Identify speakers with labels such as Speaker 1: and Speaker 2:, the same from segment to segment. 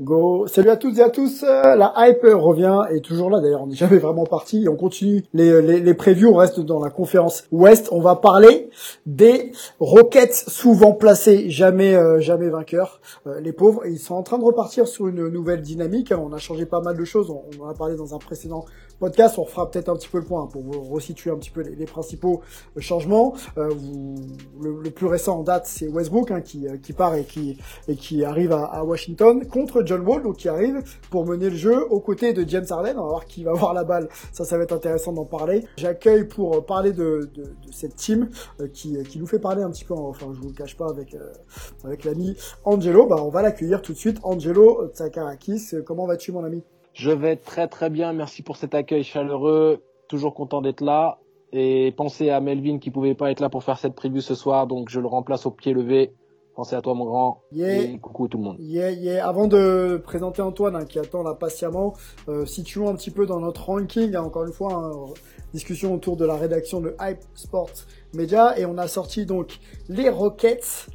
Speaker 1: Go. Salut à toutes et à tous. Euh, La hype revient et toujours là. D'ailleurs, on n'est jamais vraiment parti. On continue les, les, les previews. On reste dans la conférence Ouest. On va parler des Rockets souvent placés, jamais euh, jamais vainqueurs. Euh, les pauvres, ils sont en train de repartir sur une nouvelle dynamique. On a changé pas mal de choses. On, on en a parlé dans un précédent podcast. On refera peut-être un petit peu le point pour vous resituer un petit peu les, les principaux euh, changements. Euh, vous- le, le plus récent en date, c'est Westbrook hein, qui, euh, qui part et qui et qui arrive à, à Washington contre John Wall, donc qui arrive pour mener le jeu aux côtés de James Harden. On va voir qui va avoir la balle. Ça, ça va être intéressant d'en parler. J'accueille pour euh, parler de, de, de cette team qui, qui nous fait parler un petit peu. Enfin, je vous le cache pas avec euh, avec l'ami Angelo. Bah, on va l'accueillir tout de suite. Angelo Tsakarakis, comment vas-tu, mon ami?
Speaker 2: Je vais très très bien, merci pour cet accueil chaleureux, toujours content d'être là. Et pensez à Melvin qui pouvait pas être là pour faire cette preview ce soir, donc je le remplace au pied levé. Pensez à toi mon grand.
Speaker 1: Yeah.
Speaker 2: Et coucou tout le monde.
Speaker 1: Yeah, yeah. Avant de présenter Antoine hein, qui attend là patiemment, euh, situons un petit peu dans notre ranking, hein, encore une fois, hein, discussion autour de la rédaction de Hype Sports Media et on a sorti donc les Rockets.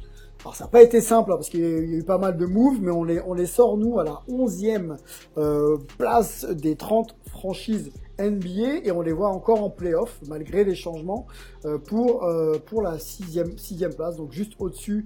Speaker 1: Alors ça n'a pas été simple hein, parce qu'il y a eu pas mal de moves, mais on les, on les sort nous à la 11e euh, place des 30 franchises NBA et on les voit encore en playoff malgré les changements euh, pour euh, pour la sixième sixième place, donc juste au-dessus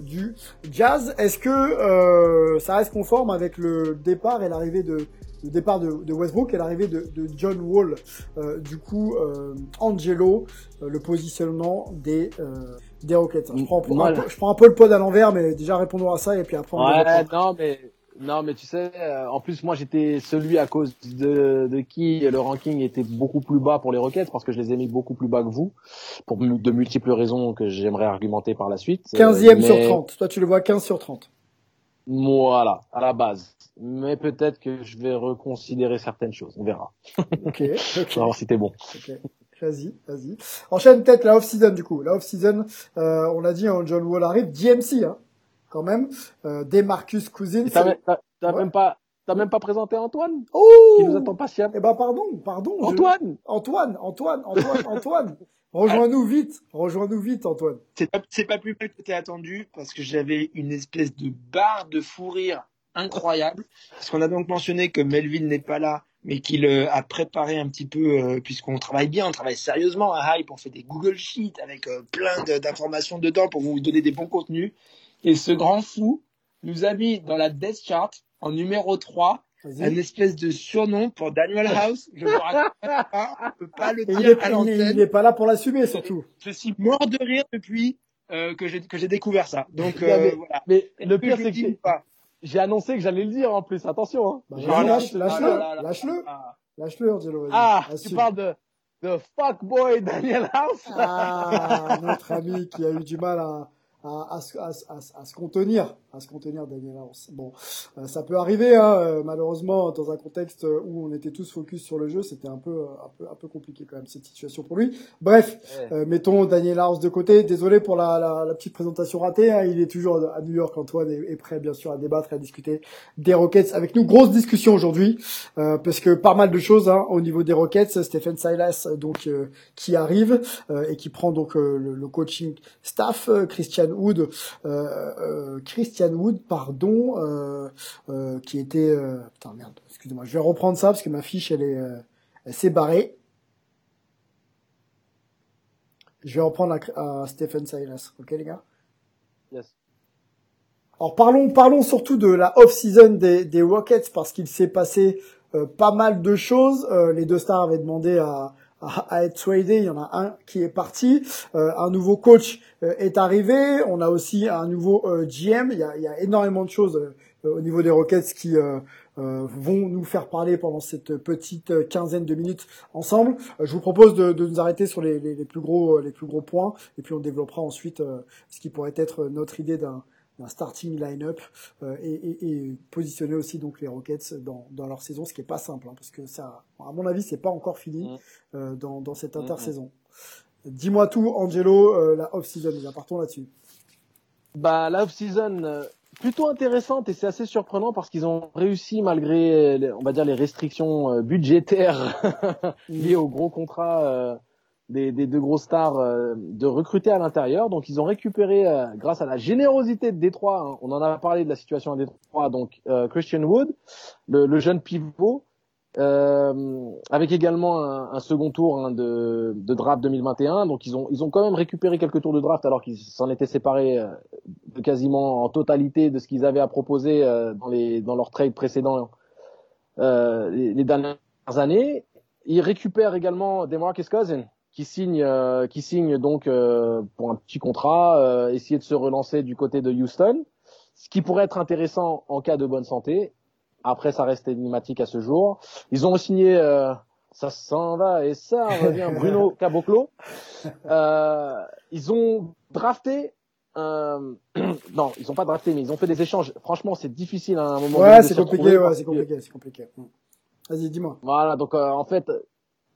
Speaker 1: du Jazz. Est-ce que ça reste conforme avec le départ et l'arrivée de le départ de, de Westbrook et l'arrivée de, de John Wall Euh, Du coup, euh, Angelo, euh, le positionnement des euh, des Rockets. Je prends, un peu, je prends un peu le pod à l'envers, mais déjà répondons à ça et puis après on
Speaker 2: Ouais, non mais non mais tu sais, euh, en plus moi j'étais celui à cause de, de qui le ranking était beaucoup plus bas pour les Rockets parce que je les ai mis beaucoup plus bas que vous pour de multiples raisons que j'aimerais argumenter par la suite. Euh,
Speaker 1: 15e sur
Speaker 2: mais-
Speaker 1: 30. Toi, tu le vois 15 sur 30.
Speaker 2: Voilà, à la base. Mais peut-être que je vais reconsidérer certaines choses. On verra.
Speaker 1: Ok, ok.
Speaker 2: On va voir si t'es bon.
Speaker 1: Ok. Vas-y, vas-y. Enchaîne peut-être la off-season du coup. La off-season, euh, on l'a dit, hein, John Wall arrive. DMC, hein, quand même. Euh, Demarcus Cousins.
Speaker 2: T'as
Speaker 1: Ouais.
Speaker 2: même pas, t'as même pas présenté Antoine?
Speaker 1: Oh
Speaker 2: qui nous attend patiemment.
Speaker 1: Eh ben pardon, pardon. je-
Speaker 2: Antoine
Speaker 1: Antoine, Antoine, Antoine, Antoine. Rejoins-nous vite. Rejoins-nous vite, Antoine.
Speaker 3: C'est pas, plus mal que t'es attendu parce que j'avais une espèce de barre de fou rire incroyable. Parce qu'on a donc mentionné que Melvin n'est pas là, mais qu'il euh, a préparé un petit peu, euh, puisqu'on travaille bien, on travaille sérieusement à Hype, on fait des Google Sheets avec euh, plein de- d'informations dedans pour vous donner des bons contenus. Et ce grand fou nous a mis dans la Death Chart en numéro 3 un espèce de surnom pour Daniel House. Je ne raconte pas, le
Speaker 1: il
Speaker 3: dire
Speaker 1: est,
Speaker 3: à
Speaker 1: il est-
Speaker 3: l'antenne
Speaker 1: il est pas là pour l'assumer, surtout.
Speaker 3: je suis mort de rire depuis euh, que j'ai que j'ai découvert ça. Donc euh,
Speaker 2: mais-
Speaker 3: voilà.
Speaker 2: Mais
Speaker 3: Est-ce
Speaker 2: le pire c'est que j'ai annoncé que j'allais le dire en plus. Attention. Hein.
Speaker 1: Bah,
Speaker 3: Voilà.
Speaker 1: lâche,
Speaker 3: Ah
Speaker 1: lâche-le,
Speaker 3: là là
Speaker 1: lâche-le, Angelo.
Speaker 2: Ah, tu parles de de fuckboy Daniel House.
Speaker 1: Ah, notre ami qui a eu du mal à, à, à, se- à, à, se- à se contenir, à se contenir Daniel House. Bon, euh, ça peut arriver, hein, euh, malheureusement, dans un contexte où on était tous focus sur le jeu, c'était un peu, euh, un peu, un peu compliqué quand même cette situation pour lui. Bref,
Speaker 2: Ouais.
Speaker 1: euh, mettons Daniel House de côté. Désolé pour la, la, la petite présentation ratée. hein, il est toujours à New York, Antoine, et est prêt bien sûr à débattre et à discuter des Rockets avec nous. Grosse discussion aujourd'hui, euh, parce que pas mal de choses hein, au niveau des Rockets. Stephen Silas, donc euh, qui arrive euh, et qui prend donc euh, le, le coaching staff. Christian Wood, euh, euh, Christian Wood, pardon, euh, euh, qui était euh, putain merde, excusez-moi, je vais reprendre ça parce que ma fiche elle est, euh, elle s'est barrée. Je vais reprendre à, à Stephen Silas, ok les gars?
Speaker 2: Yes.
Speaker 1: Alors parlons, parlons surtout de la off-season des, des Rockets parce qu'il s'est passé euh, pas mal de choses. Euh, les deux stars avaient demandé à, à à, être tradé. Il y en a un qui est parti. un nouveau coach est arrivé. On a aussi un nouveau GM. Il y a, il y a énormément de choses au niveau des Rockets qui euh, vont nous faire parler pendant cette petite quinzaine de minutes ensemble. Euh, je vous propose de, de nous arrêter sur les, les, les, plus gros les plus gros points et puis on développera ensuite euh, ce qui pourrait être notre idée d'un d'un starting line-up et, et, et, positionner aussi donc les Rockets dans, dans leur saison, ce qui est pas simple hein, parce que ça, à mon avis, c'est pas encore fini mmh. dans, dans cette mmh, mmh. intersaison. Dis-moi tout, Angelo, la off-season, partons là-dessus.
Speaker 2: Bah la off-season, plutôt intéressante et c'est assez surprenant parce qu'ils ont réussi malgré on va dire les restrictions euh, budgétaires liées aux gros contrats euh, des, des, deux gros stars euh, de recruter à l'intérieur. Donc ils ont récupéré grâce à la générosité de Détroit, hein, on en a parlé de la situation à Détroit, donc Christian Wood, le, le jeune pivot euh, avec également un, un second tour hein, de, de, draft 2021. Donc ils ont ils ont quand même récupéré quelques tours de draft alors qu'ils s'en étaient séparés euh, quasiment en totalité de ce qu'ils avaient à proposer euh, dans les dans leurs trades précédents euh, les, les, dernières années. Ils récupèrent également Demarcus Cousins qui signe qui signe donc pour un petit contrat, essayer de se relancer du côté de Houston, ce qui pourrait être intéressant en cas de bonne santé après, ça reste énigmatique à ce jour. Ils ont signé, euh, ça s'en va et ça revient, Bruno Caboclo. Euh, ils ont drafté euh, non, ils ont pas drafté, mais ils ont fait des échanges. Franchement, c'est difficile à un moment.
Speaker 1: Ouais, c'est compliqué, ouais, c'est compliqué, c'est compliqué. Hmm. Vas-y, dis-moi.
Speaker 2: Voilà, donc euh, en fait,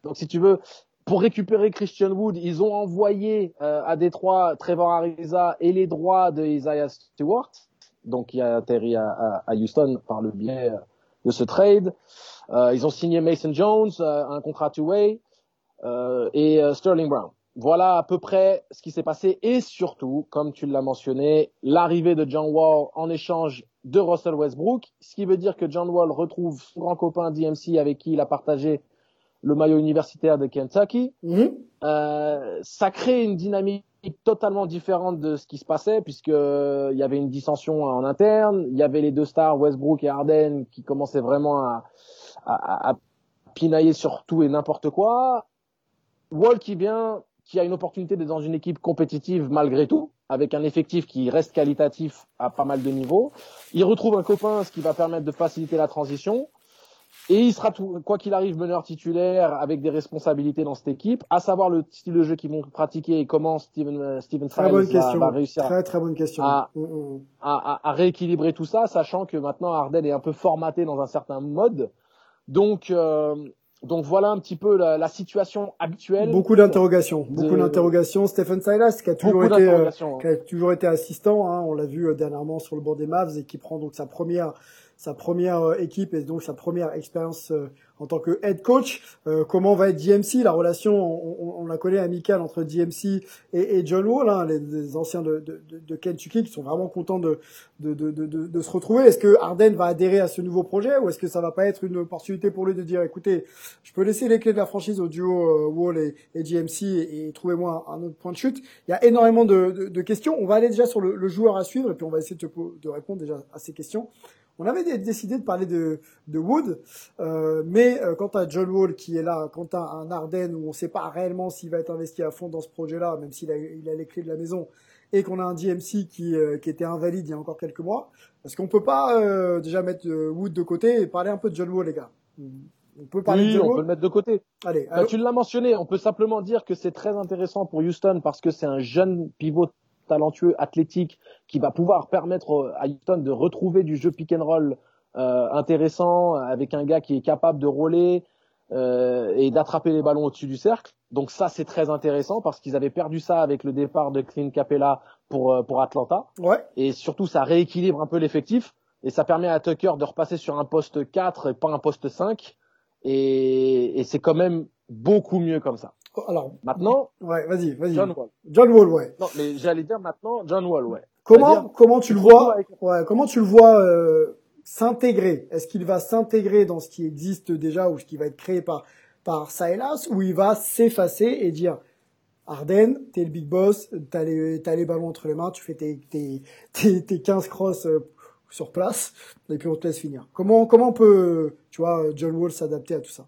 Speaker 2: donc si tu veux, pour récupérer Christian Wood, ils ont envoyé euh, à Détroit Trevor Ariza et les droits de Isaiah Stewart donc il a atterri à, à, Houston par le biais euh, de ce trade. Euh, ils ont signé Mason Jones, euh, un contrat two-way, euh, et Sterling Brown. Voilà à peu près ce qui s'est passé et surtout, comme tu l'as mentionné, l'arrivée de John Wall en échange de Russell Westbrook, ce qui veut dire que John Wall retrouve son grand copain DMC avec qui il a partagé le maillot universitaire de Kentucky.
Speaker 1: Mhm.
Speaker 2: Euh, ça crée une dynamique totalement différente de ce qui se passait puisque euh, il y avait une dissension en interne, il y avait les deux stars Westbrook et Harden qui commençaient vraiment à, à, à pinailler sur tout et n'importe quoi. Wall qui vient, qui a une opportunité d'être dans une équipe compétitive malgré tout, avec un effectif qui reste qualitatif à pas mal de niveaux. Il retrouve un copain, ce qui va permettre de faciliter la transition. Et il sera tout, quoi qu'il arrive meneur titulaire avec des responsabilités dans cette équipe, à savoir le style de jeu qu'ils vont pratiquer et comment Steven euh, Steven
Speaker 1: très bonne question. va, réussir très très bonne question.
Speaker 2: À, mm, mm. à, à, rééquilibrer tout ça, sachant que maintenant Arden est un peu formaté dans un certain mode. Donc euh, donc voilà un petit peu la, la situation habituelle.
Speaker 1: Beaucoup d'interrogations, beaucoup d'interrogations. Stephen Silas qui a toujours été euh, qui a toujours été assistant, hein, on l'a vu dernièrement sur le bord des Mavs et qui prend donc sa première sa première euh, équipe et donc sa première expérience euh, en tant que head coach. Euh, comment va être DMC La relation, on, on, la connaît amicale entre DMC et, et John Wall, hein, les, anciens de, de, de, Kentucky, qui sont vraiment contents de, de, se retrouver. Est-ce que Arden va adhérer à ce nouveau projet ou est-ce que ça va pas être une opportunité pour lui de dire, écoutez, je peux laisser les clés de la franchise au duo Wall et, et DMC et, et trouvez-moi un, autre point de chute? Il y a énormément de, questions. On va aller déjà sur le, le joueur à suivre et puis on va essayer de, de répondre déjà à ces questions. On avait décidé de parler de, de Wood, euh, mais euh, quant à John Wall qui est là, quant à un Arden où on ne sait pas réellement s'il va être investi à fond dans ce projet-là, même s'il a, il a les clés de la maison, et qu'on a un DMC qui, euh, qui était invalide il y a encore quelques mois, est-ce qu'on peut pas euh, déjà mettre Wood de côté et parler un peu de John Wall, les gars.
Speaker 2: On peut parler oui, de on peut le mettre de côté. Allez, bah, tu l'as mentionné, on peut simplement dire que c'est très intéressant pour Houston parce que c'est un jeune pivot talentueux, athlétique, qui va pouvoir permettre euh, à Houston de retrouver du jeu pick and roll euh, intéressant avec un gars qui est capable de rouler euh, et d'attraper les ballons au-dessus du cercle. Donc ça c'est très intéressant parce qu'ils avaient perdu ça avec le départ de Clint Capella pour euh, pour Atlanta.
Speaker 1: Ouais.
Speaker 2: Et surtout ça rééquilibre un peu l'effectif et ça permet à Tucker de repasser sur un poste 4 et pas un poste 5 et, et c'est quand même beaucoup mieux comme ça.
Speaker 1: Alors
Speaker 2: maintenant,
Speaker 1: ouais, vas-y, vas-y.
Speaker 2: John Wall.
Speaker 1: John Wall, ouais.
Speaker 2: Non, mais j'allais dire maintenant John Wall, ouais.
Speaker 1: Comment comment tu le vois Ouais, comment tu le vois euh, s'intégrer? Est-ce qu'il va s'intégrer dans ce qui existe déjà ou ce qui va être créé par par Silas ou il va s'effacer et dire Arden, t'es le big boss, t'as les t'as les ballons entre les mains, tu fais tes tes tes, tes 15 crosses euh, sur place et puis on te laisse finir. Comment comment peut tu vois John Wall s'adapter à tout ça?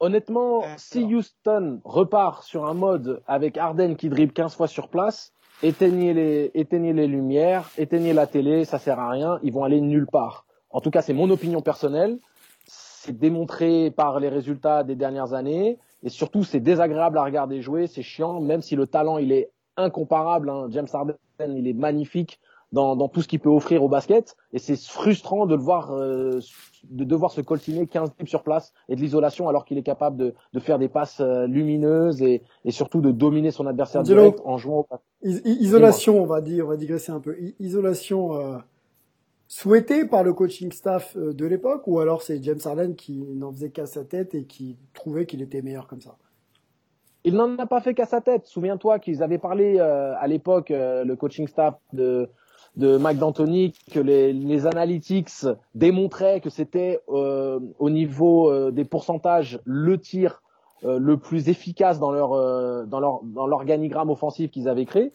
Speaker 2: Honnêtement, si. Houston repart sur un mode avec Harden qui dribble 15 fois sur place, éteignez les, éteignez les lumières, éteignez la télé, ça sert à rien, ils vont aller nulle part. En tout cas, c'est mon opinion personnelle. C'est démontré par les résultats des dernières années. Et surtout, c'est désagréable à regarder jouer, c'est chiant, même si le talent, il est incomparable. hein. James Harden, il est magnifique dans, dans tout ce qu'il peut offrir au basket. Et c'est frustrant de le voir, euh, de devoir se coltiner 15 types sur place et de l'isolation alors qu'il est capable de, de faire des passes euh, lumineuses et, et surtout de dominer son adversaire direct en jouant au basket.
Speaker 1: Is- isolation, on va dire, on va digresser un peu. I- isolation euh, souhaitée par le coaching staff euh, de l'époque, ou alors c'est James Harden qui n'en faisait qu'à sa tête et qui trouvait qu'il était meilleur comme ça?
Speaker 2: Il n'en a pas fait qu'à sa tête. Souviens-toi qu'ils avaient parlé euh, à l'époque, euh, le coaching staff de, de Mike D'Antoni, que les, les analytics démontraient que c'était euh, au niveau euh, des pourcentages le tir euh, le plus efficace dans leur euh, dans leur dans l'organigramme offensif qu'ils avaient créé.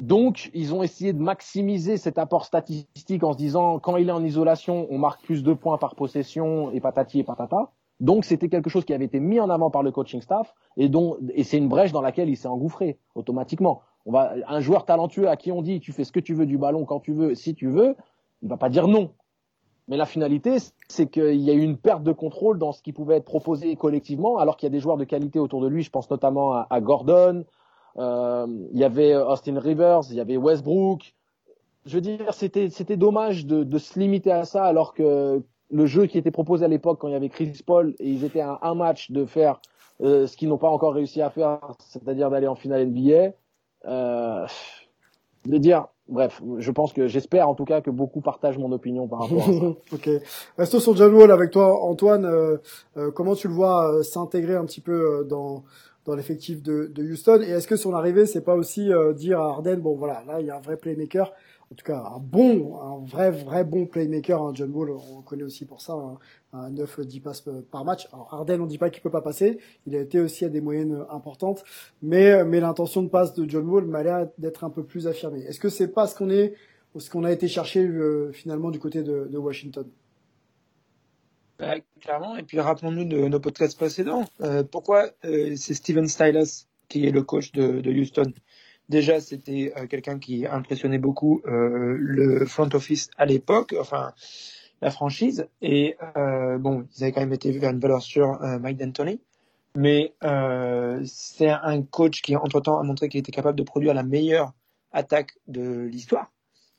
Speaker 2: Donc, ils ont essayé de maximiser cet apport statistique en se disant quand il est en isolation, on marque plus de points par possession et patati et patata. Donc, c'était quelque chose qui avait été mis en avant par le coaching staff et dont et c'est une brèche dans laquelle il s'est engouffré automatiquement. On va un joueur talentueux à qui on dit tu fais ce que tu veux du ballon quand tu veux, si tu veux, il va pas dire non. Mais la finalité, c'est qu'il y a eu une perte de contrôle dans ce qui pouvait être proposé collectivement, alors qu'il y a des joueurs de qualité autour de lui. Je pense notamment à, Gordon, euh, il y avait Austin Rivers, il y avait Westbrook. Je veux dire, c'était c'était dommage de, de se limiter à ça, alors que le jeu qui était proposé à l'époque quand il y avait Chris Paul et ils étaient à un match de faire euh, ce qu'ils n'ont pas encore réussi à faire, c'est-à-dire d'aller en finale NBA. Euh, de dire, bref, je pense que j'espère en tout cas que beaucoup partagent mon opinion par rapport à ça.
Speaker 1: ok. Restons sur John Wall avec toi, Antoine. euh, euh, comment tu le vois euh, s'intégrer un petit peu euh, dans dans l'effectif de, de Houston? Et est-ce que son arrivée, c'est pas aussi dire à Harden, bon voilà, là il y a un vrai playmaker, en tout cas un bon, un vrai vrai bon playmaker, hein, John Wall, on le connaît aussi pour ça, hein, un 9-10 passes par match. Alors Harden, on dit pas qu'il peut pas passer, il a été aussi à des moyennes importantes, mais mais l'intention de passe de John Wall m'a l'air d'être un peu plus affirmée. Est-ce que c'est pas ce qu'on est, ce qu'on a été chercher euh, finalement du côté de, Washington?
Speaker 3: Bah, clairement, et puis rappelons-nous de nos podcasts précédents. Euh, pourquoi euh, c'est Steven Silas qui est le coach de Houston? Déjà, c'était euh, quelqu'un qui impressionnait beaucoup euh, le front office à l'époque, enfin la franchise. Et euh, bon, ils avaient quand même été vers une valeur sur Mike D'Antoni. Mais c'est un coach qui, entre-temps, a montré qu'il était capable de produire la meilleure attaque de l'histoire.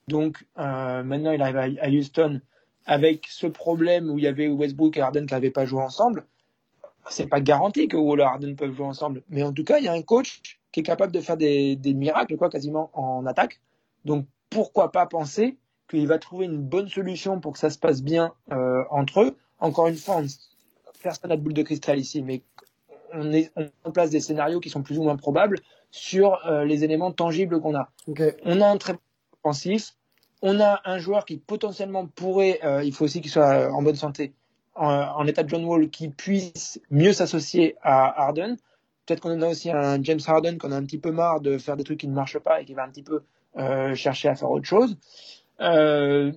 Speaker 3: Donc euh, maintenant, il arrive à, à Houston avec ce problème où il y avait Westbrook et Harden qui n'avaient pas joué ensemble, c'est pas garanti que Wall et Harden peuvent jouer ensemble. Mais en tout cas, il y a un coach qui est capable de faire des, des miracles, quoi, quasiment en attaque. Donc, pourquoi pas penser qu'il va trouver une bonne solution pour que ça se passe bien euh, entre eux. Encore une fois, on, personne n'a de boule de cristal ici, mais on, est, on met en place des scénarios qui sont plus ou moins probables sur euh, les éléments tangibles qu'on a.
Speaker 1: Okay.
Speaker 3: On a un très offensif, on a un joueur qui potentiellement pourrait, euh, il faut aussi qu'il soit en bonne santé, en, en, état de John Wall, qui puisse mieux s'associer à Harden. Peut-être qu'on a aussi un James Harden qu'on a un petit peu marre de faire des trucs qui ne marchent pas et qui va un petit peu euh, chercher à faire autre chose. Euh,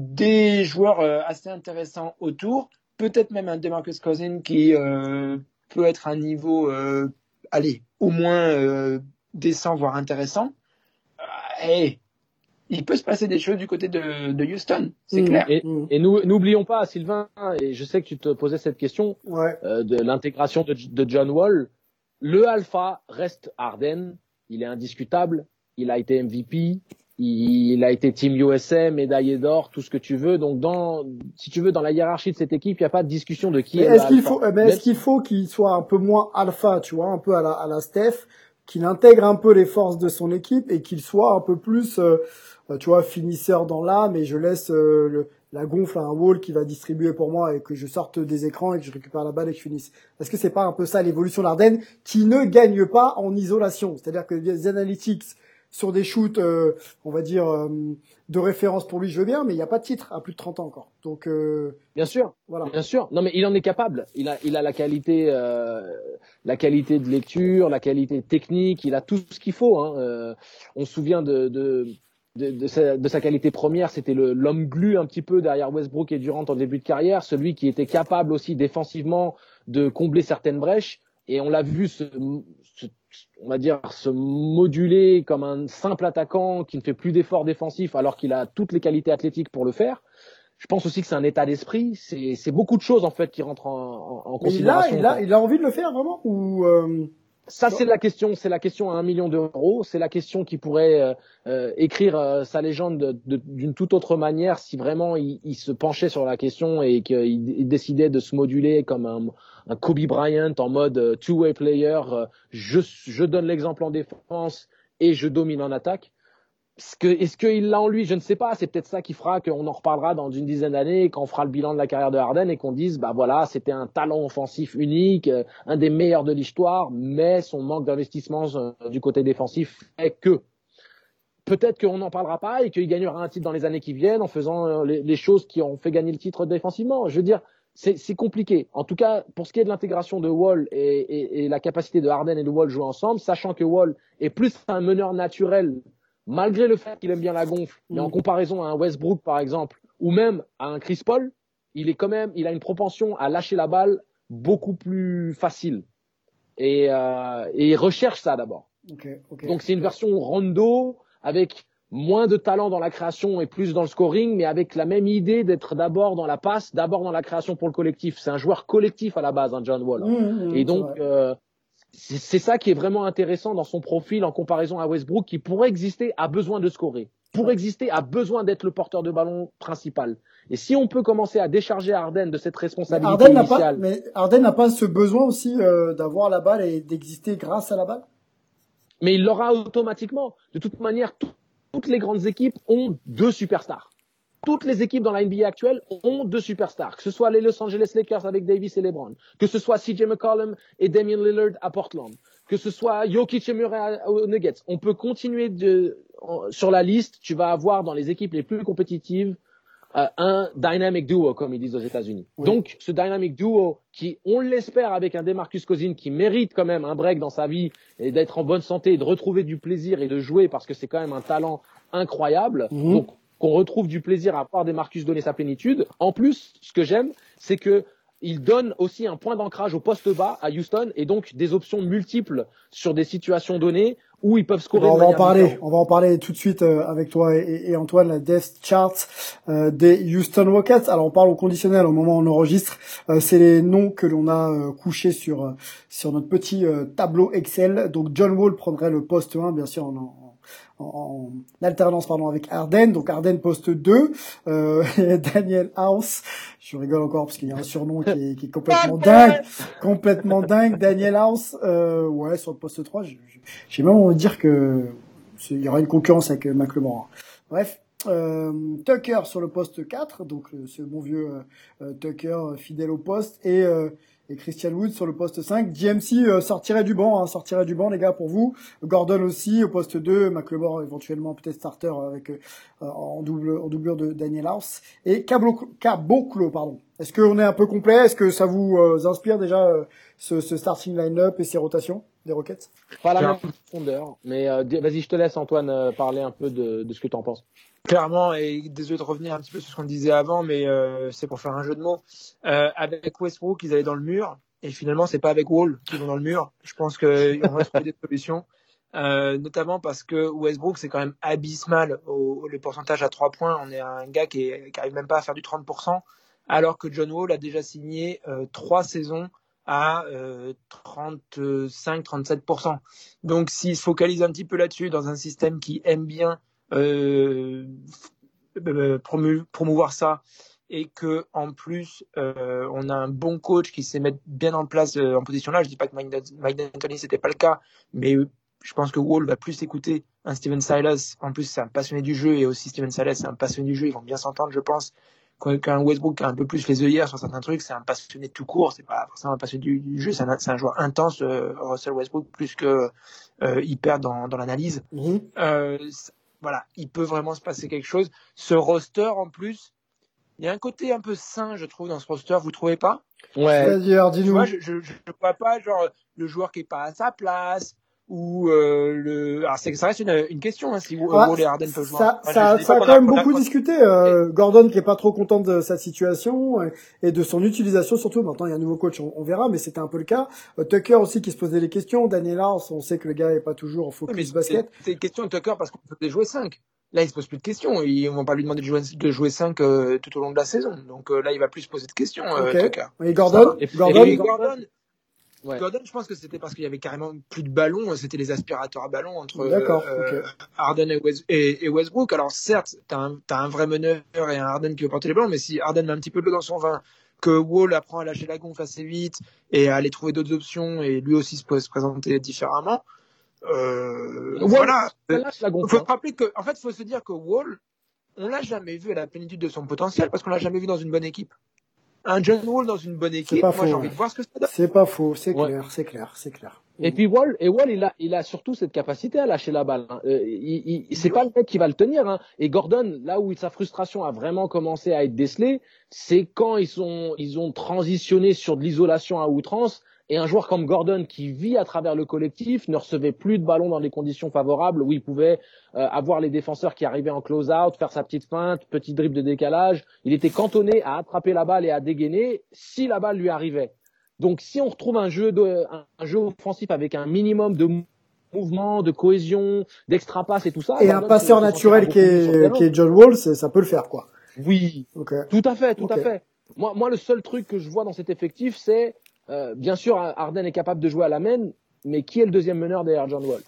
Speaker 3: des joueurs euh, assez intéressants autour, peut-être même un Demarcus Cousins qui euh, peut être un niveau, euh, allez, au moins décent, voire intéressant. et il peut se passer des choses du côté de, de Houston, c'est
Speaker 2: mmh,
Speaker 3: clair.
Speaker 2: Et, et nous n'oublions pas, Sylvain, et je sais que tu te posais cette question
Speaker 1: ouais.
Speaker 2: euh, de l'intégration de, de, John Wall. Le alpha reste Harden, il est indiscutable, il a été MVP, il, a été Team USA, médaillé d'or, tout ce que tu veux. Donc, dans, si tu veux, dans la hiérarchie de cette équipe, il n'y a pas de discussion de qui
Speaker 1: mais
Speaker 2: est,
Speaker 1: est-ce qu'il faut, Mais est-ce qu'il faut qu'il soit un peu moins alpha, tu vois, un peu à la, à la Steph, qu'il intègre un peu les forces de son équipe et qu'il soit un peu plus euh, tu vois, finisseur dans l'âme et je laisse euh, le, la gonfle à un wall qui va distribuer pour moi et que je sorte des écrans et que je récupère la balle et que je finisse. Est-ce que c'est pas un peu ça l'évolution d'Arden qui ne gagne pas en isolation? C'est-à-dire que les analytics sur des shoots, euh, on va dire, euh, de référence pour lui, je veux bien, mais il n'y a pas de titre à plus de 30 ans encore. Donc, euh,
Speaker 2: bien sûr,
Speaker 1: voilà.
Speaker 2: bien sûr. Non, mais il en est capable. Il a, il a la qualité, euh, la qualité de lecture, la qualité technique. Il a tout ce qu'il faut. Hein. on se souvient de, de de, de, sa, de, sa, qualité première, c'était l'homme glu un petit peu derrière Westbrook et Durant en début de carrière, celui qui était capable aussi défensivement de combler certaines brèches. Et on l'a vu se, se, on va dire, se moduler comme un simple attaquant qui ne fait plus d'efforts défensifs alors qu'il a toutes les qualités athlétiques pour le faire. Je pense aussi que c'est un état d'esprit. C'est beaucoup de choses en fait qui rentrent en, en, en considération.
Speaker 1: Il a, il a, il a envie de le faire vraiment ou euh...
Speaker 2: Ça, c'est la question. C'est la question à un million d'euros. C'est la question qui pourrait euh, euh, écrire euh, sa légende d'une toute autre manière si vraiment il, il, se penchait sur la question et qu'il décidait de se moduler comme un, un Kobe Bryant en mode euh, two-way player. Euh, je, je donne l'exemple en défense et je domine en attaque. Est-ce qu'il l'a en lui? Je ne sais pas. C'est peut-être ça qui fera qu'on en reparlera dans une dizaine d'années, quand on fera le bilan de la carrière de Harden et qu'on dise bah voilà, c'était un talent offensif unique, euh, un des meilleurs de l'histoire, mais son manque d'investissement euh, du côté défensif fait que peut-être qu'on n'en parlera pas et qu'il gagnera un titre dans les années qui viennent en faisant euh, les, choses qui ont fait gagner le titre défensivement. Je veux dire, c'est compliqué. En tout cas, pour ce qui est de l'intégration de Wall et, et, et, la capacité de Harden et de Wall jouer ensemble, sachant que Wall est plus un meneur naturel malgré le fait qu'il aime bien la gonfle, mais en mm. comparaison à un Westbrook par exemple, ou même à un Chris Paul, il est quand même, il a une propension à lâcher la balle beaucoup plus facile. Et, euh, et il recherche ça d'abord.
Speaker 1: Okay, okay.
Speaker 2: Donc c'est une version rondo avec moins de talent dans la création et plus dans le scoring, mais avec la même idée d'être d'abord dans la passe, d'abord dans la création pour le collectif. C'est un joueur collectif à la base, hein, John Wall.
Speaker 1: Mmh, mmh,
Speaker 2: et donc, euh, c'est ça qui est vraiment intéressant dans son profil en comparaison à Westbrook, qui pourrait exister a besoin de scorer, pour exister a besoin d'être le porteur de ballon principal. Et si on peut commencer à décharger Arden de cette responsabilité
Speaker 1: Arden
Speaker 2: initiale,
Speaker 1: pas, mais Arden n'a pas ce besoin aussi euh, d'avoir la balle et d'exister grâce à la balle?
Speaker 2: Mais il l'aura automatiquement. De toute manière, tout, toutes les grandes équipes ont deux superstars. Toutes les équipes dans la NBA actuelle ont deux superstars, que ce soit les Los Angeles Lakers avec Davis et LeBron, que ce soit CJ McCollum et Damian Lillard à Portland, que ce soit Jokic et Murray aux Nuggets. On peut continuer de, sur la liste. Tu vas avoir dans les équipes les plus compétitives euh, un dynamic duo, comme ils disent aux États-Unis.
Speaker 1: Oui.
Speaker 2: Donc, ce dynamic duo qui, on l'espère, avec un Demarcus Cousins qui mérite quand même un break dans sa vie et d'être en bonne santé, et de retrouver du plaisir et de jouer parce que c'est quand même un talent incroyable.
Speaker 1: Mhm.
Speaker 2: Donc, qu'on retrouve du plaisir à voir Demarcus donner sa plénitude. En plus, ce que j'aime, c'est que il donne aussi un point d'ancrage au poste bas à Houston et donc des options multiples sur des situations données où ils peuvent scorer.
Speaker 1: On va en parler.
Speaker 2: différente.
Speaker 1: On va en parler tout de suite euh, avec toi et, et Antoine, la Death Chart euh, des Houston Rockets. Alors on parle au conditionnel au moment où on enregistre. Euh, c'est les noms que l'on a euh, couchés sur sur notre petit tableau Excel. Donc John Wall prendrait le poste 1, bien sûr, en, en, en alternance pardon avec Arden. Donc Arden poste 2. Euh, et Daniel House. Je rigole encore parce qu'il y a un surnom qui est, qui est complètement dingue, complètement dingue. Daniel House, euh, ouais, sur le poste 3. je- je- J'ai même envie de dire que il y aura une concurrence avec euh, McLemore. Bref, euh, Tucker sur le poste 4, donc euh, ce bon vieux euh, euh, Tucker fidèle au poste, et, euh, et Christian Wood sur le poste 5. GMC euh, sortirait du banc, hein, sortirait du banc les gars pour vous. Gordon aussi au poste 2, McLemore éventuellement peut-être starter avec euh, en double en doublure de Daniel House et Cablo- Caboclo pardon. Est-ce qu'on est un peu complet? Est-ce que ça vous euh, inspire déjà euh, ce, ce starting line-up et ces rotations? Des Rockets
Speaker 2: Pas la même profondeur, mais euh, vas-y, je te laisse Antoine euh, parler un peu de, de ce que tu en penses.
Speaker 3: Clairement, et désolé de revenir un petit peu sur ce qu'on disait avant, mais euh, c'est pour faire un jeu de mots. Avec Westbrook, ils allaient dans le mur, et finalement, c'est pas avec Wall qu'ils vont dans le mur. Je pense qu'on va trouver des solutions, notamment parce que Westbrook, c'est quand même abysmal au, le pourcentage à trois points. On est un gars qui, est, qui arrive même pas à faire du 30%, alors que John Wall a déjà signé euh, trois saisons à euh, 35-37%. Donc, s'il se focalise un petit peu là-dessus, dans un système qui aime bien euh, euh, promouvoir ça et que en plus euh, on a un bon coach qui sait mettre bien en place euh, en position là. Je dis pas que Mike, Dan- Mike D'Antoni c'était pas le cas, mais euh, je pense que Wall va plus écouter un Steven Silas. En plus c'est un passionné du jeu et aussi Steven Silas c'est un passionné du jeu. Ils vont bien s'entendre, je pense. Qu'un qu'un Westbrook qui a un peu plus les œillères sur certains trucs, c'est un passionné tout court. C'est pas forcément un passionné du, du jeu, c'est un, joueur intense. euh, Russell Westbrook plus que euh, hyper dans, dans l'analyse. Euh, c- voilà, il peut vraiment se passer quelque chose. Ce roster, en plus, il y a un côté un peu sain, je trouve, dans ce roster. Vous trouvez pas?
Speaker 2: Ouais.
Speaker 3: Vois, je, je, je vois pas genre le joueur qui est pas à sa place ou euh, le alors c'est ça reste une, une question hein, si
Speaker 1: Ah,
Speaker 3: Wall et Harden peuvent jouer.
Speaker 1: ça,
Speaker 3: Moi,
Speaker 1: ça, ça a quand même beaucoup discuté. euh, Gordon qui est pas trop content de sa situation et de son utilisation surtout. Maintenant il y a un nouveau coach, on, on verra, mais c'était un peu le cas. Euh, Tucker aussi qui se posait les questions. Daniel House, on sait que le gars est pas toujours en
Speaker 3: Oui, mais
Speaker 1: focus basket.
Speaker 3: c'est une question de Tucker parce qu'on peut jouer 5. Là, il se pose plus de questions. Ils vont pas lui demander de jouer, de jouer 5 euh, tout au long de la saison. Donc euh, là, il va plus se poser de questions, euh,
Speaker 1: Ok.
Speaker 3: Tucker.
Speaker 1: Et Gordon,
Speaker 2: Et-
Speaker 1: Gordon,
Speaker 2: Ouais.
Speaker 3: Gordon, je pense que c'était parce qu'il y avait carrément plus de ballons. C'était les aspirateurs à ballons entre euh. Harden et, West- et- et Westbrook. Alors certes, t'as un, t'as un vrai meneur et un Harden qui veut porter les ballons, mais si Harden met un petit peu de l'eau dans son vin, que Wall apprend à lâcher la gonfle assez vite et à aller trouver d'autres options et lui aussi se peut se présenter différemment. Euh,
Speaker 2: Wall,
Speaker 3: voilà.
Speaker 2: la
Speaker 3: Il
Speaker 2: gonfle,
Speaker 3: faut
Speaker 2: hein.
Speaker 3: se rappeler que, en fait, faut se dire que Wall, on l'a jamais vu à la plénitude de son potentiel parce qu'on l'a jamais vu dans une bonne équipe. Un John Wall dans une bonne équipe,
Speaker 1: pas
Speaker 3: moi
Speaker 1: faux,
Speaker 3: j'ai
Speaker 1: ouais.
Speaker 3: envie de voir ce que ça donne.
Speaker 1: c'est pas faux, c'est
Speaker 2: Ouais.
Speaker 1: clair, c'est clair, c'est clair.
Speaker 2: Et puis Wall, et Wall, il a, il a surtout cette capacité à lâcher la balle. hein. Euh, il, il- c'est pas le mec qui va le tenir. Hein. Et Gordon, là où sa frustration a vraiment commencé à être décelée, c'est quand ils sont, ils ont transitionné sur de l'isolation à outrance. Et un joueur comme Gordon, qui vit à travers le collectif, ne recevait plus de ballons dans des conditions favorables où il pouvait euh, avoir les défenseurs qui arrivaient en close-out, faire sa petite feinte, petit dribble de décalage. Il était cantonné à attraper la balle et à dégainer si la balle lui arrivait. Donc, si on retrouve un jeu, de, un, jeu offensif avec un minimum de mou- mouvement, de cohésion, d'extra passe et tout ça.
Speaker 1: Et un
Speaker 2: Gordon
Speaker 1: passeur
Speaker 2: se- se
Speaker 1: naturel qui est, qui est John Wall, ça peut le faire quoi.
Speaker 2: Oui,
Speaker 1: Ok.
Speaker 2: tout à fait, tout à fait. Moi, moi, le seul truc que je vois dans cet effectif, c'est euh, bien sûr Harden est capable de jouer à la main, mais qui est le deuxième meneur derrière John Wall?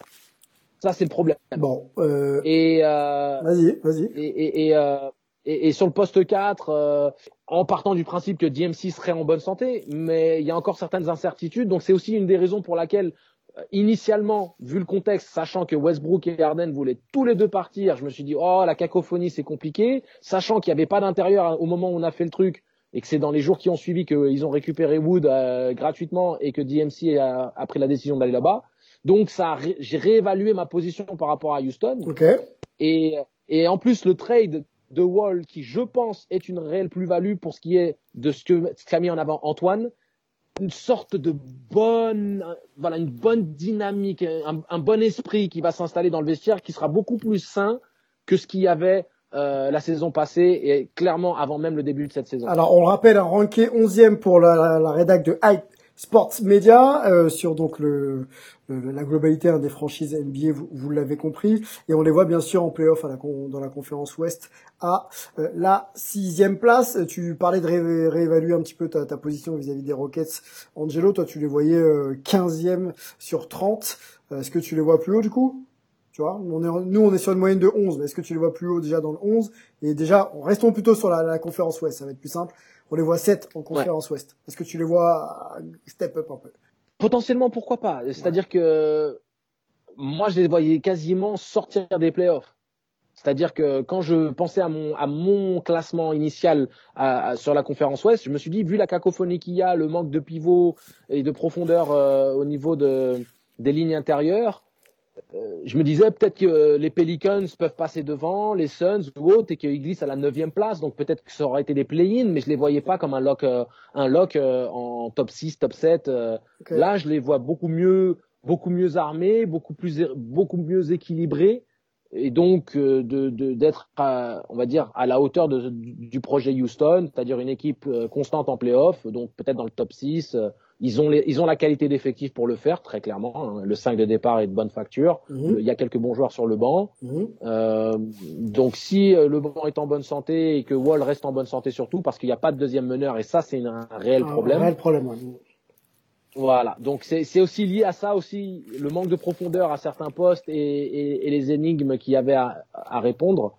Speaker 2: Ça, c'est le problème.
Speaker 1: Bon, euh,
Speaker 2: Et euh,
Speaker 1: vas-y, vas-y.
Speaker 2: et, et, et, euh, et, et sur le poste 4, euh, en partant du principe que DMC serait en bonne santé, mais il y a encore certaines incertitudes. Donc c'est aussi une des raisons pour laquelle, euh, initialement, vu le contexte, sachant que Westbrook et Harden voulaient tous les deux partir, je me suis dit, oh, la cacophonie, c'est compliqué. Sachant qu'il n'y avait pas d'intérieur hein, au moment où on a fait le truc, et que c'est dans les jours qui ont suivi qu'ils ont récupéré Wood euh, gratuitement et que DMC a, a pris la décision d'aller là-bas. Donc ça, a ré- j'ai réévalué ma position par rapport à Houston.
Speaker 1: Ok.
Speaker 2: Et, et en plus, le trade de Wall, qui je pense est une réelle plus-value pour ce qui est de ce que ce qu'a mis en avant Antoine, une sorte de bonne, voilà, une bonne dynamique, un, un bon esprit qui va s'installer dans le vestiaire, qui sera beaucoup plus sain que ce qu'il y avait euh, la saison passée et clairement avant même le début de cette saison.
Speaker 1: Alors, on rappelle un ranké 11e pour la, la, la rédac de Hype Sports Media euh, sur donc le, le- la globalité hein, des franchises NBA, vous, vous l'avez compris, et on les voit bien sûr en playoff à la dans la conférence Ouest à euh, la sixième place. Euh, Tu parlais de ré- réévaluer un petit peu ta, ta position vis-à-vis des Rockets. Angelo, toi tu les voyais euh, 15e sur 30. Euh, Est-ce que tu les vois plus haut du coup? On est, nous on est sur une moyenne de 11, mais est-ce que tu les vois plus haut déjà dans le 11 Et déjà, restons plutôt sur la, conférence Ouest, ça va être plus simple. On les voit 7 en conférence Ouest. Est-ce que tu les vois euh, step up un peu?
Speaker 2: Potentiellement, pourquoi pas? C'est-à-dire que moi, je les voyais quasiment sortir des playoffs. C'est-à-dire que quand je pensais à mon, à mon classement initial sur la conférence Ouest, je me suis dit, vu la cacophonie qu'il y a, le manque de pivot et de profondeur euh, au niveau de, des lignes intérieures, je me disais peut-être que les Pelicans peuvent passer devant, les Suns ou autres, et qu'ils glissent à la neuvième place. Donc peut-être que ça aurait été des play-in, mais je les voyais pas comme un lock, euh, un lock euh, en top 6, top 7. euh,
Speaker 1: Ok.
Speaker 2: Là, je les vois beaucoup mieux, beaucoup mieux armés, beaucoup plus, beaucoup mieux équilibrés, et donc euh, de d'être, à, on va dire, à la hauteur de, du, projet Houston, c'est-à-dire une équipe euh, constante en playoff, donc peut-être dans le top 6. Ils ont les, ils ont la qualité d'effectif pour le faire, très clairement. hein. Le 5 de départ est de bonne facture.
Speaker 1: Mhm.
Speaker 2: Il y a quelques bons joueurs sur le banc.
Speaker 1: Mhm.
Speaker 2: Euh, donc si euh, le banc est en bonne santé et que Wall reste en bonne santé surtout, parce qu'il n'y a pas de deuxième meneur, et ça c'est un réel
Speaker 1: Un
Speaker 2: problème.
Speaker 1: réel problème, ouais.
Speaker 2: Voilà, donc c'est c'est aussi lié à ça aussi, le manque de profondeur à certains postes et, et, et les énigmes qu'il y avait à, à répondre.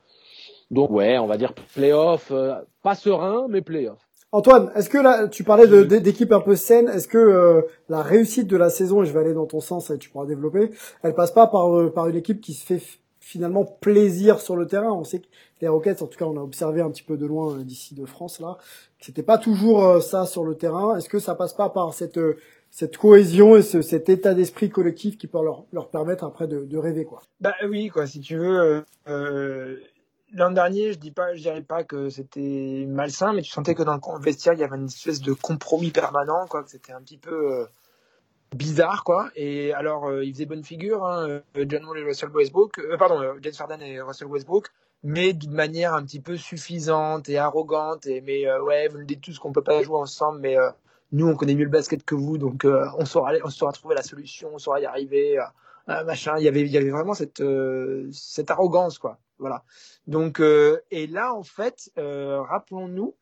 Speaker 2: Donc ouais, on va dire playoff, euh, pas serein, mais playoff.
Speaker 1: Antoine, est-ce que là, tu parlais d'équipe un peu saine, est-ce que euh, la réussite de la saison, et je vais aller dans ton sens et tu pourras développer, elle passe pas par, euh, par une équipe qui se fait finalement plaisir sur le terrain? On sait que les Rockets, en tout cas on a observé un petit peu de loin euh, d'ici de France là, que c'était pas toujours euh, ça sur le terrain. Est-ce que ça passe pas par cette, euh, cette cohésion et ce- cet état d'esprit collectif qui peut leur, leur permettre après de, de rêver quoi?
Speaker 3: Bah oui, quoi, si tu veux. L'an dernier, je dis pas, je dirais pas que c'était malsain, mais tu sentais que dans le vestiaire, il y avait une espèce de compromis permanent, quoi, que c'était un petit peu, euh, bizarre quoi. Et alors euh, il faisait bonne figure, hein, euh, John Wall et Russell Westbrook, euh, pardon, James Harden et Russell Westbrook, mais d'une manière un petit peu suffisante et arrogante. Et mais ouais, vous le dites tous qu'on peut pas jouer ensemble, mais nous on connaît mieux le basket que vous, donc on saura, on saura trouver la solution, on saura y arriver, machin. Il y avait, vraiment cette cette arrogance quoi. Voilà. Donc euh, et là en fait, euh, rappelons-nous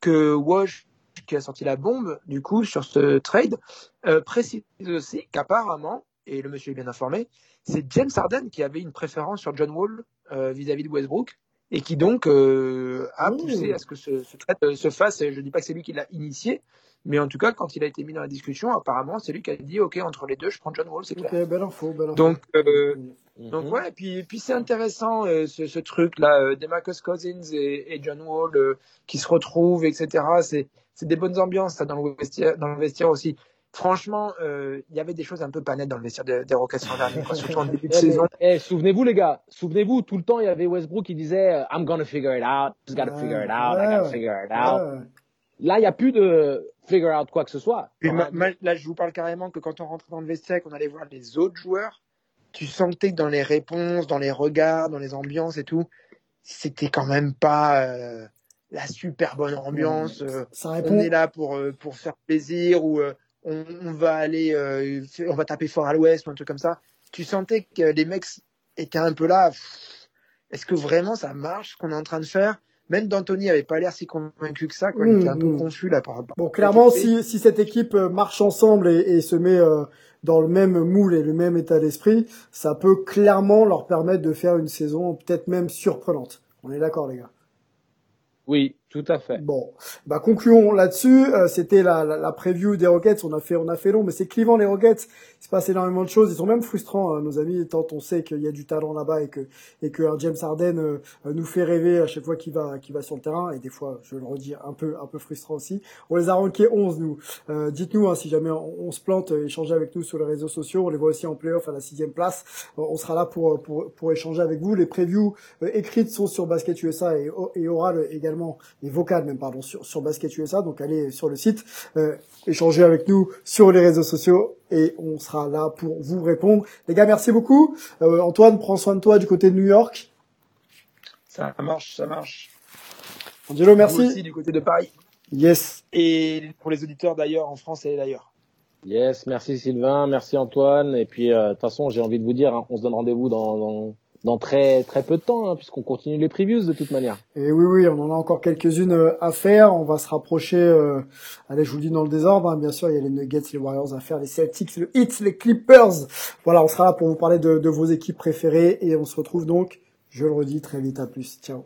Speaker 3: que Woj qui a sorti la bombe du coup sur ce trade euh, précise aussi qu'apparemment et le monsieur est bien informé, c'est James Harden qui avait une préférence sur John Wall vis-à-vis de Westbrook et qui donc a poussé à ce que ce, ce trade se fasse. Je dis pas que c'est lui qui l'a initié, mais en tout cas quand il a été mis dans la discussion, apparemment c'est lui qui a dit ok entre les deux je prends John Wall, c'est clair.
Speaker 1: Ok, belle info, belle info.
Speaker 3: Donc euh,
Speaker 2: Mhm.
Speaker 3: donc ouais, puis puis c'est intéressant euh, ce, ce truc là, euh, Demarcus Cousins et, et John Wall euh, qui se retrouvent, etc. C'est c'est des bonnes ambiances ça dans le vestiaire, dans le vestiaire aussi. Franchement, euh, il y avait des choses un peu pas nettes dans le vestiaire des, des Rockets l'an dernier, surtout en début de
Speaker 2: Eh,
Speaker 3: saison.
Speaker 2: eh, souvenez-vous les gars, souvenez-vous tout le temps il y avait Westbrook qui disait I'm gonna figure it out, just gotta figure it out, I gotta figure it out. Là il y a plus de figure out quoi que ce soit.
Speaker 3: Puis ma- ma- là, je vous parle carrément que quand on rentrait dans le vestiaire, qu'on allait voir les autres joueurs, tu sentais que dans les réponses, dans les regards, dans les ambiances et tout, c'était quand même pas euh, la super bonne ambiance. euh, on est là pour euh, pour faire plaisir ou on, on va aller on va taper fort à l'ouest ou un truc comme ça. Tu sentais que les mecs étaient un peu là. Est-ce que vraiment ça marche ce qu'on est en train de faire? Même D'Antoni avait pas l'air si convaincu que ça. Quoi. Il était un peu confus là par rapport.
Speaker 1: Bon, clairement, si, si cette équipe marche ensemble et, et se met euh, dans le même moule et le même état d'esprit, ça peut clairement leur permettre de faire une saison peut-être même surprenante. On est d'accord, les gars?
Speaker 2: Oui, tout à fait.
Speaker 1: Bon, bah concluons là-dessus. Euh, C'était la, la, la preview des Rockets. On a fait, on a fait long, mais c'est clivant les Rockets. Il se passe énormément de choses. Ils sont même frustrants, euh, nos amis, tant on sait qu'il y a du talent là-bas et que et que James Harden euh, nous fait rêver à chaque fois qu'il va qu'il va sur le terrain. Et des fois, je le redis, un peu un peu frustrant aussi. On les a rankés 11 nous. Euh, Dites-nous hein, si jamais on, se plante, euh, échangez avec nous sur les réseaux sociaux. On les voit aussi en playoff à la sixième place. Euh, on sera là pour pour pour échanger avec vous. Les previews écrites sont sur Basket USA et, et orales également vocales même pardon sur sur Basket USA. Donc allez sur le site, euh, échangez avec nous sur les réseaux sociaux et on sera là pour vous répondre. Les gars, merci beaucoup. Euh, Antoine, prends soin de toi du côté de New York.
Speaker 3: Ça marche, ça marche.
Speaker 1: Angelo,
Speaker 3: Vous
Speaker 1: merci.
Speaker 3: aussi du côté de Paris.
Speaker 1: Yes.
Speaker 3: Et pour les auditeurs d'ailleurs en France et d'ailleurs.
Speaker 2: Yes, merci Sylvain, merci Antoine. Et puis euh, de toute façon, j'ai envie de vous dire, hein, on se donne rendez-vous dans, dans, dans très très peu de temps, hein, puisqu'on continue les previews de toute manière.
Speaker 1: Et oui, oui, on en a encore quelques-unes euh, à faire. On va se rapprocher. euh, allez, je vous le dis dans le désordre. hein. Bien sûr, il y a les Nuggets, les Warriors à faire, les Celtics, le Heat, les Clippers. Voilà, on sera là pour vous parler de, de vos équipes préférées et on se retrouve donc, je le redis, très vite. À plus. Ciao.